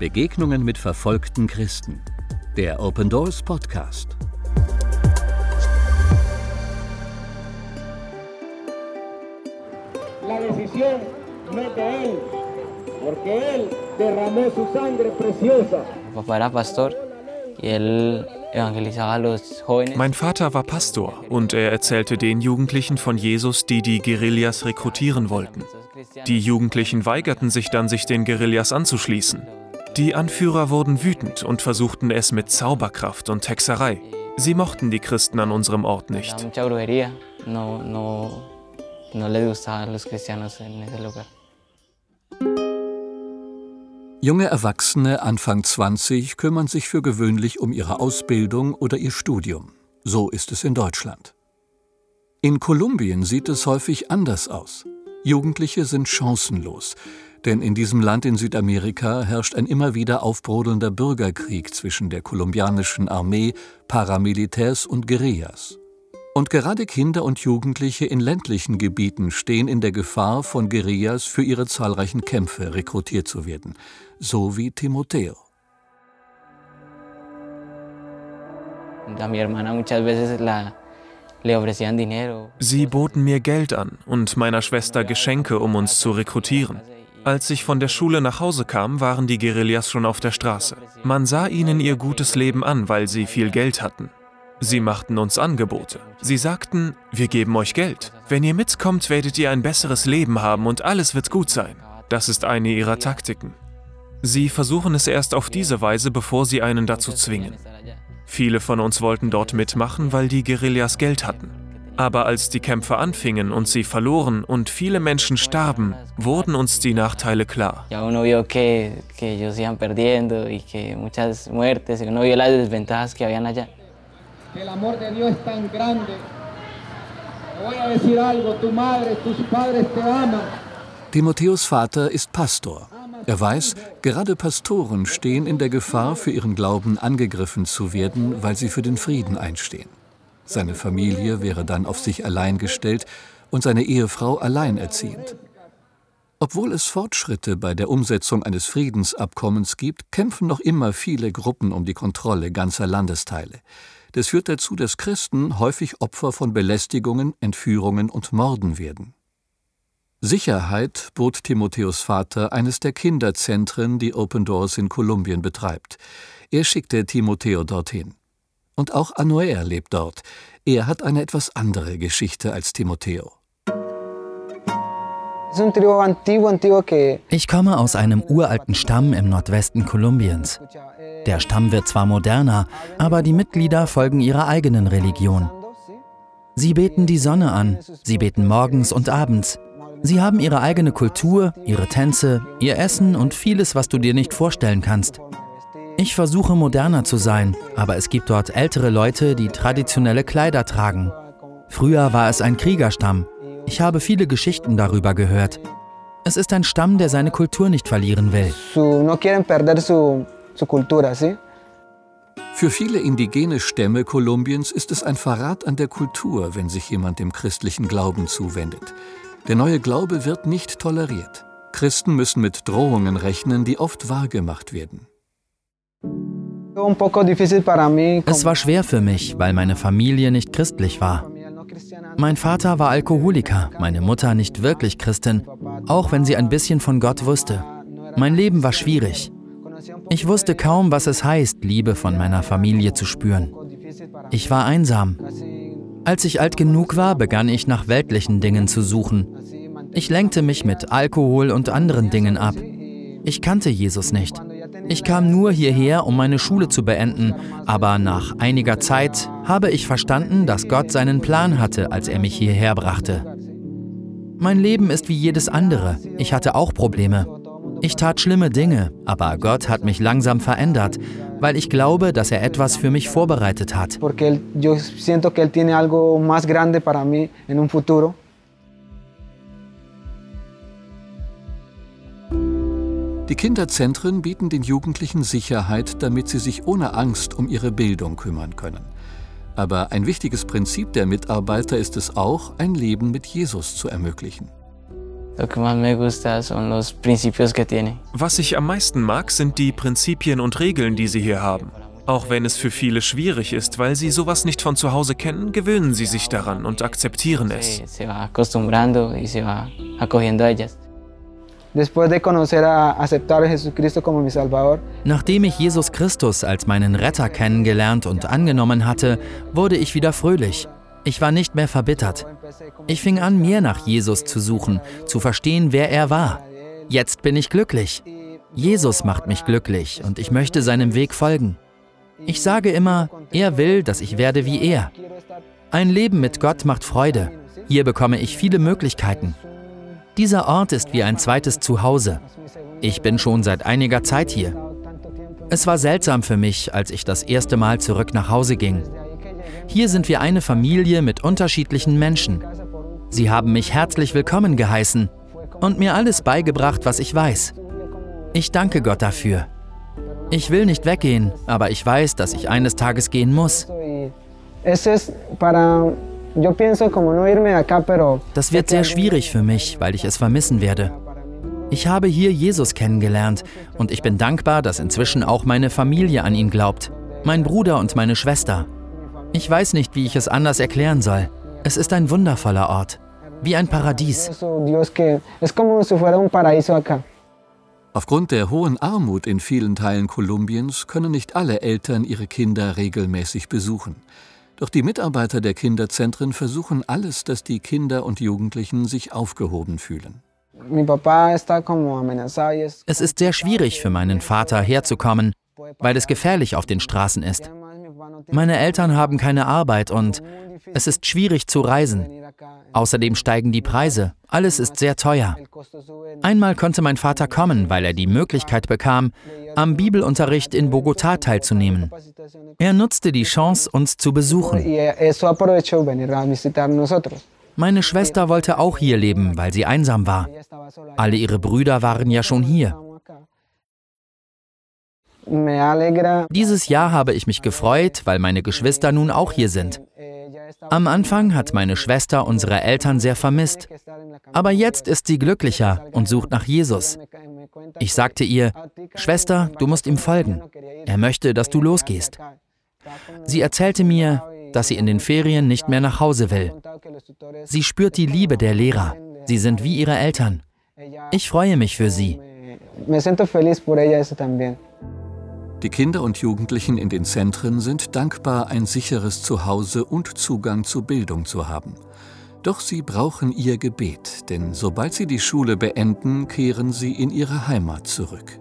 Begegnungen mit verfolgten Christen. Der Open Doors Podcast. La decisión no es de él, porque él derramó su sangre preciosa. Papá era pastor y él. Mein Vater war Pastor und er erzählte den Jugendlichen von Jesus, die die Guerillas rekrutieren wollten. Die Jugendlichen weigerten sich dann, sich den Guerillas anzuschließen. Die Anführer wurden wütend und versuchten es mit Zauberkraft und Hexerei. Sie mochten die Christen an unserem Ort nicht. Junge Erwachsene Anfang 20 kümmern sich für gewöhnlich um ihre Ausbildung oder ihr Studium. So ist es in Deutschland. In Kolumbien sieht es häufig anders aus. Jugendliche sind chancenlos, denn in diesem Land in Südamerika herrscht ein immer wieder aufbrodelnder Bürgerkrieg zwischen der kolumbianischen Armee, Paramilitärs und Guerillas. Und gerade Kinder und Jugendliche in ländlichen Gebieten stehen in der Gefahr, von Guerillas für ihre zahlreichen Kämpfe rekrutiert zu werden, so wie Timoteo. Sie boten mir Geld an und meiner Schwester Geschenke, um uns zu rekrutieren. Als ich von der Schule nach Hause kam, waren die Guerillas schon auf der Straße. Man sah ihnen ihr gutes Leben an, weil sie viel Geld hatten. Sie machten uns Angebote. Sie sagten, wir geben euch Geld. Wenn ihr mitkommt, werdet ihr ein besseres Leben haben und alles wird gut sein. Das ist eine ihrer Taktiken. Sie versuchen es erst auf diese Weise, bevor sie einen dazu zwingen. Viele von uns wollten dort mitmachen, weil die Guerillas Geld hatten. Aber als die Kämpfe anfingen und sie verloren und viele Menschen starben, wurden uns die Nachteile klar. El amor de Dios es tan grande. Te voy a decir algo, tu madre, tus padres te aman. Timotheus Vater ist Pastor. Er weiß, gerade Pastoren stehen in der Gefahr, für ihren Glauben angegriffen zu werden, weil sie für den Frieden einstehen. Seine Familie wäre dann auf sich allein gestellt und seine Ehefrau alleinerziehend. Obwohl es Fortschritte bei der Umsetzung eines Friedensabkommens gibt, kämpfen noch immer viele Gruppen um die Kontrolle ganzer Landesteile. Das führt dazu, dass Christen häufig Opfer von Belästigungen, Entführungen und Morden werden. Sicherheit bot Timotheus Vater eines der Kinderzentren, die Open Doors in Kolumbien betreibt. Er schickte Timotheo dorthin. Und auch Anuer lebt dort. Er hat eine etwas andere Geschichte als Timotheo. Ich komme aus einem uralten Stamm im Nordwesten Kolumbiens. Der Stamm wird zwar moderner, aber die Mitglieder folgen ihrer eigenen Religion. Sie beten die Sonne an, sie beten morgens und abends. Sie haben ihre eigene Kultur, ihre Tänze, ihr Essen und vieles, was du dir nicht vorstellen kannst. Ich versuche moderner zu sein, aber es gibt dort ältere Leute, die traditionelle Kleider tragen. Früher war es ein Kriegerstamm. Ich habe viele Geschichten darüber gehört. Es ist ein Stamm, der seine Kultur nicht verlieren will. Für viele indigene Stämme Kolumbiens ist es ein Verrat an der Kultur, wenn sich jemand dem christlichen Glauben zuwendet. Der neue Glaube wird nicht toleriert. Christen müssen mit Drohungen rechnen, die oft wahrgemacht werden. Es war schwer für mich, weil meine Familie nicht christlich war. Mein Vater war Alkoholiker, meine Mutter nicht wirklich Christin, auch wenn sie ein bisschen von Gott wusste. Mein Leben war schwierig. Ich wusste kaum, was es heißt, Liebe von meiner Familie zu spüren. Ich war einsam. Als ich alt genug war, begann ich nach weltlichen Dingen zu suchen. Ich lenkte mich mit Alkohol und anderen Dingen ab. Ich kannte Jesus nicht. Ich kam nur hierher, um meine Schule zu beenden, aber nach einiger Zeit habe ich verstanden, dass Gott seinen Plan hatte, als er mich hierher brachte. Mein Leben ist wie jedes andere. Ich hatte auch Probleme. Ich tat schlimme Dinge, aber Gott hat mich langsam verändert, weil ich glaube, dass er etwas für mich vorbereitet hat. Porque yo siento que Él tiene algo más grande para mí en un. Die Kinderzentren bieten den Jugendlichen Sicherheit, damit sie sich ohne Angst um ihre Bildung kümmern können. Aber ein wichtiges Prinzip der Mitarbeiter ist es auch, ein Leben mit Jesus zu ermöglichen. Was ich am meisten mag, sind die Prinzipien und Regeln, die sie hier haben. Auch wenn es für viele schwierig ist, weil sie sowas nicht von zu Hause kennen, gewöhnen sie sich daran und akzeptieren es. Nachdem ich Jesus Christus als meinen Retter kennengelernt und angenommen hatte, wurde ich wieder fröhlich. Ich war nicht mehr verbittert. Ich fing an, mehr nach Jesus zu suchen, zu verstehen, wer er war. Jetzt bin ich glücklich. Jesus macht mich glücklich und ich möchte seinem Weg folgen. Ich sage immer, er will, dass ich werde wie er. Ein Leben mit Gott macht Freude. Hier bekomme ich viele Möglichkeiten. Dieser Ort ist wie ein zweites Zuhause. Ich bin schon seit einiger Zeit hier. Es war seltsam für mich, als ich das erste Mal zurück nach Hause ging. Hier sind wir eine Familie mit unterschiedlichen Menschen. Sie haben mich herzlich willkommen geheißen und mir alles beigebracht, was ich weiß. Ich danke Gott dafür. Ich will nicht weggehen, aber ich weiß, dass ich eines Tages gehen muss. Das wird sehr schwierig für mich, weil ich es vermissen werde. Ich habe hier Jesus kennengelernt und ich bin dankbar, dass inzwischen auch meine Familie an ihn glaubt. Mein Bruder und meine Schwester. Ich weiß nicht, wie ich es anders erklären soll. Es ist ein wundervoller Ort, wie ein Paradies. Aufgrund der hohen Armut in vielen Teilen Kolumbiens können nicht alle Eltern ihre Kinder regelmäßig besuchen. Doch die Mitarbeiter der Kinderzentren versuchen alles, dass die Kinder und Jugendlichen sich aufgehoben fühlen. Es ist sehr schwierig für meinen Vater herzukommen, weil es gefährlich auf den Straßen ist. Meine Eltern haben keine Arbeit und es ist schwierig zu reisen. Außerdem steigen die Preise. Alles ist sehr teuer. Einmal konnte mein Vater kommen, weil er die Möglichkeit bekam, am Bibelunterricht in Bogotá teilzunehmen. Er nutzte die Chance, uns zu besuchen. Meine Schwester wollte auch hier leben, weil sie einsam war. Alle ihre Brüder waren ja schon hier. Dieses Jahr habe ich mich gefreut, weil meine Geschwister nun auch hier sind. Am Anfang hat meine Schwester unsere Eltern sehr vermisst, aber jetzt ist sie glücklicher und sucht nach Jesus. Ich sagte ihr, Schwester, du musst ihm folgen. Er möchte, dass du losgehst. Sie erzählte mir, dass sie in den Ferien nicht mehr nach Hause will. Sie spürt die Liebe der Lehrer. Sie sind wie ihre Eltern. Ich freue mich für sie. Die Kinder und Jugendlichen in den Zentren sind dankbar, ein sicheres Zuhause und Zugang zu Bildung zu haben. Doch sie brauchen ihr Gebet, denn sobald sie die Schule beenden, kehren sie in ihre Heimat zurück.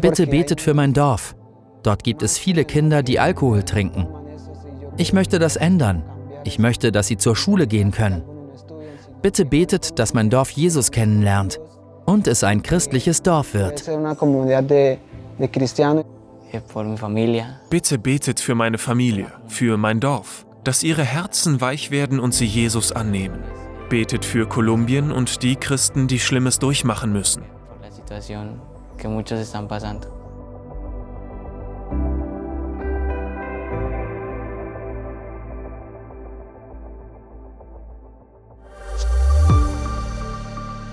Bitte betet für mein Dorf. Dort gibt es viele Kinder, die Alkohol trinken. Ich möchte das ändern. Ich möchte, dass sie zur Schule gehen können. Bitte betet, dass mein Dorf Jesus kennenlernt und es ein christliches Dorf wird. Bitte betet für meine Familie, für mein Dorf, dass ihre Herzen weich werden und sie Jesus annehmen. Betet für Kolumbien und die Christen, die Schlimmes durchmachen müssen.